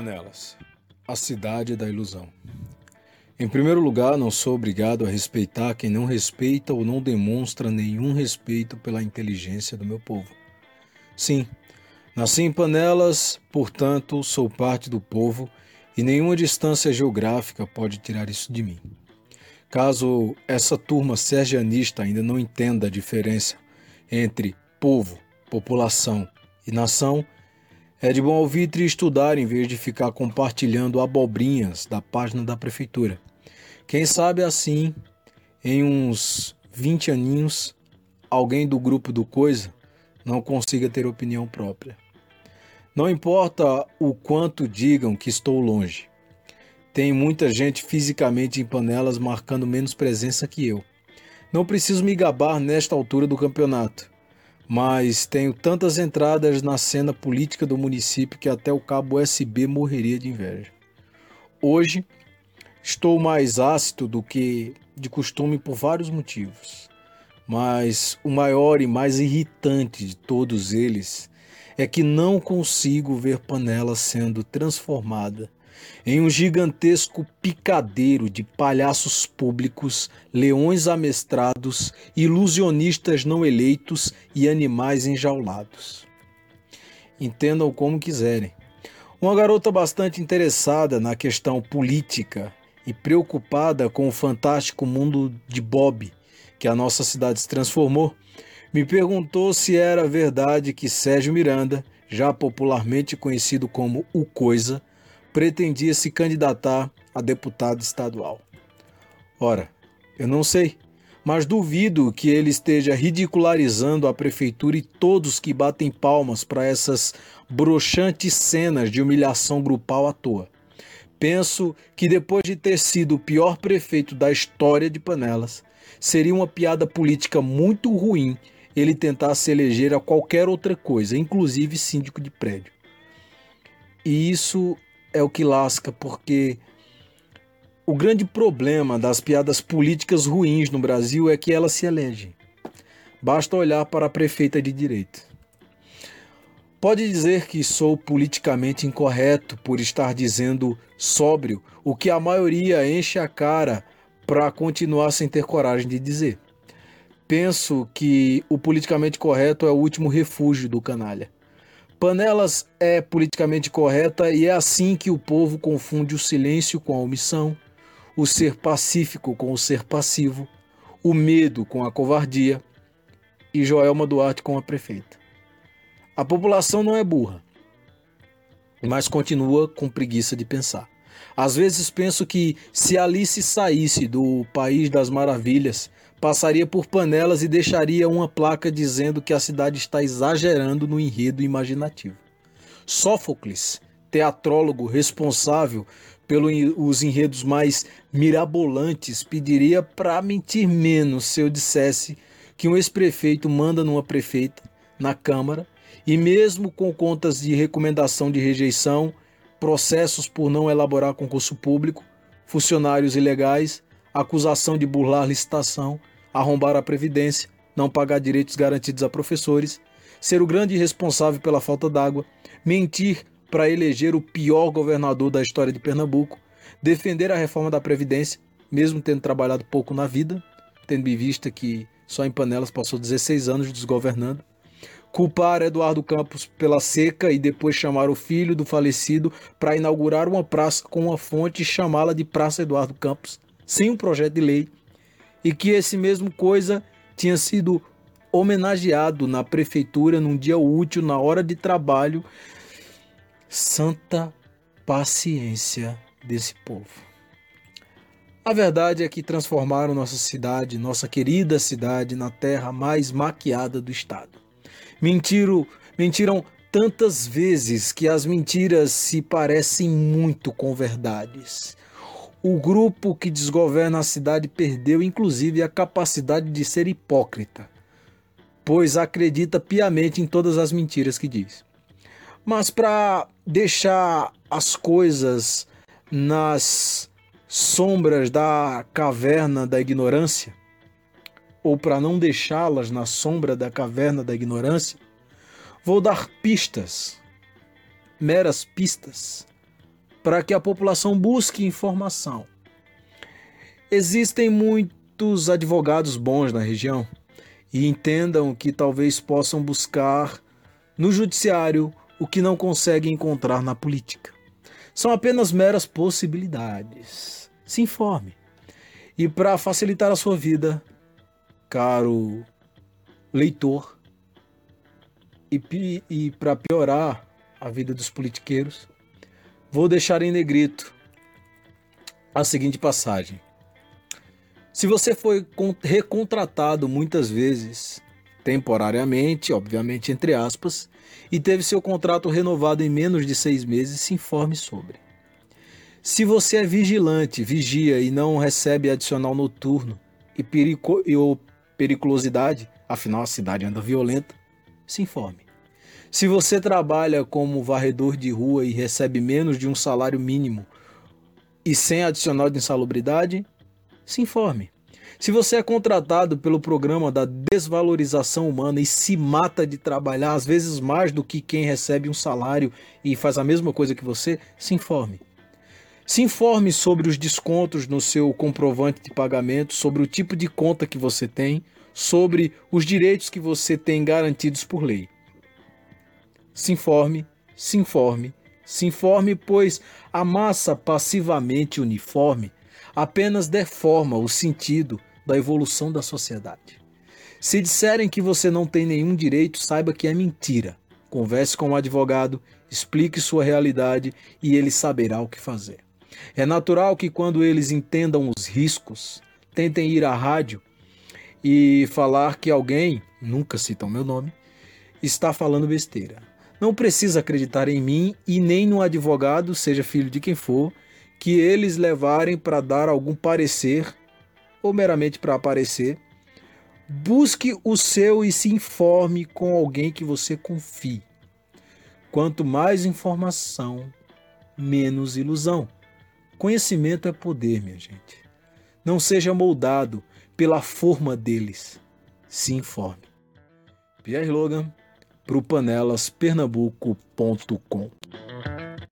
Panelas, a cidade da ilusão. Em primeiro lugar, não sou obrigado a respeitar quem não respeita ou não demonstra nenhum respeito pela inteligência do meu povo. Sim, nasci em Panelas, portanto, sou parte do povo e nenhuma distância geográfica pode tirar isso de mim. Caso essa turma sergianista ainda não entenda a diferença entre povo, população e nação, é de bom alvitre estudar em vez de ficar compartilhando abobrinhas da página da prefeitura. Quem sabe assim, em uns 20 aninhos, alguém do grupo do Coisa não consiga ter opinião própria. Não importa o quanto digam que estou longe. Tem muita gente fisicamente em panelas marcando menos presença que eu. Não preciso me gabar nesta altura do campeonato mas tenho tantas entradas na cena política do município que até o cabo USB morreria de inveja. Hoje estou mais ácido do que de costume por vários motivos, mas o maior e mais irritante de todos eles é que não consigo ver Panela sendo transformada em um gigantesco picadeiro de palhaços públicos, leões amestrados, ilusionistas não eleitos e animais enjaulados. Entendam como quiserem. Uma garota bastante interessada na questão política e preocupada com o fantástico mundo de Bob que a nossa cidade se transformou, me perguntou se era verdade que Sérgio Miranda, já popularmente conhecido como o Coisa, pretendia se candidatar a deputado estadual. Ora, eu não sei, mas duvido que ele esteja ridicularizando a prefeitura e todos que batem palmas para essas broxantes cenas de humilhação grupal à toa. Penso que depois de ter sido o pior prefeito da história de Panelas, seria uma piada política muito ruim ele tentar se eleger a qualquer outra coisa, inclusive síndico de prédio. E isso é o que lasca, porque o grande problema das piadas políticas ruins no Brasil é que elas se elegem. Basta olhar para a prefeita de direito. Pode dizer que sou politicamente incorreto por estar dizendo sóbrio o que a maioria enche a cara para continuar sem ter coragem de dizer. Penso que o politicamente correto é o último refúgio do canalha. Panelas é politicamente correta e é assim que o povo confunde o silêncio com a omissão, o ser pacífico com o ser passivo, o medo com a covardia e Joelma Duarte com a prefeita. A população não é burra, mas continua com preguiça de pensar. Às vezes penso que se Alice saísse do País das Maravilhas passaria por panelas e deixaria uma placa dizendo que a cidade está exagerando no enredo imaginativo. Sófocles, teatrólogo responsável pelos enredos mais mirabolantes, pediria para mentir menos se eu dissesse que um ex-prefeito manda numa prefeita, na Câmara, e mesmo com contas de recomendação de rejeição, processos por não elaborar concurso público, funcionários ilegais, acusação de burlar licitação, arrombar a Previdência, não pagar direitos garantidos a professores, ser o grande responsável pela falta d'água, mentir para eleger o pior governador da história de Pernambuco, defender a reforma da Previdência, mesmo tendo trabalhado pouco na vida, tendo em vista que só em Panelas passou 16 anos desgovernando, culpar Eduardo Campos pela seca e depois chamar o filho do falecido para inaugurar uma praça com uma fonte e chamá-la de Praça Eduardo Campos, sem um projeto de lei, e que esse mesmo coisa tinha sido homenageado na prefeitura num dia útil, na hora de trabalho. Santa paciência desse povo. A verdade é que transformaram nossa cidade, nossa querida cidade, na terra mais maquiada do estado. Mentiram, mentiram tantas vezes que as mentiras se parecem muito com verdades. O grupo que desgoverna a cidade perdeu inclusive a capacidade de ser hipócrita, pois acredita piamente em todas as mentiras que diz. Mas para deixar as coisas nas sombras da caverna da ignorância, ou para não deixá-las na sombra da caverna da ignorância, vou dar pistas, meras pistas, para que a população busque informação. Existem muitos advogados bons na região e entendam que talvez possam buscar no judiciário o que não conseguem encontrar na política. São apenas meras possibilidades. Se informe. E para facilitar a sua vida, caro leitor, e, e para piorar a vida dos politiqueiros, vou deixar em negrito a seguinte passagem. Se você foi recontratado muitas vezes, temporariamente, obviamente entre aspas, e teve seu contrato renovado em menos de seis meses, se informe sobre. Se você é vigilante, vigia e não recebe adicional noturno e, perico, e ou periculosidade, afinal a cidade anda violenta, se informe. Se você trabalha como varredor de rua e recebe menos de um salário mínimo e sem adicional de insalubridade, se informe. Se você é contratado pelo programa da desvalorização humana e se mata de trabalhar, às vezes mais do que quem recebe um salário e faz a mesma coisa que você, se informe. Se informe sobre os descontos no seu comprovante de pagamento, sobre o tipo de conta que você tem, sobre os direitos que você tem garantidos por lei. Se informe, se informe, se informe, pois a massa passivamente uniforme apenas deforma o sentido da evolução da sociedade. Se disserem que você não tem nenhum direito, saiba que é mentira. Converse com o um advogado, explique sua realidade e ele saberá o que fazer. É natural que quando eles entendam os riscos, tentem ir à rádio e falar que alguém, nunca citam meu nome, está falando besteira. Não precisa acreditar em mim e nem no advogado, seja filho de quem for, que eles levarem para dar algum parecer ou meramente para aparecer. Busque o seu e se informe com alguém que você confie. Quanto mais informação, menos ilusão. Conhecimento é poder, minha gente. Não seja moldado pela forma deles. Se informe. Pierre Logan para o panelaspernambuco.com.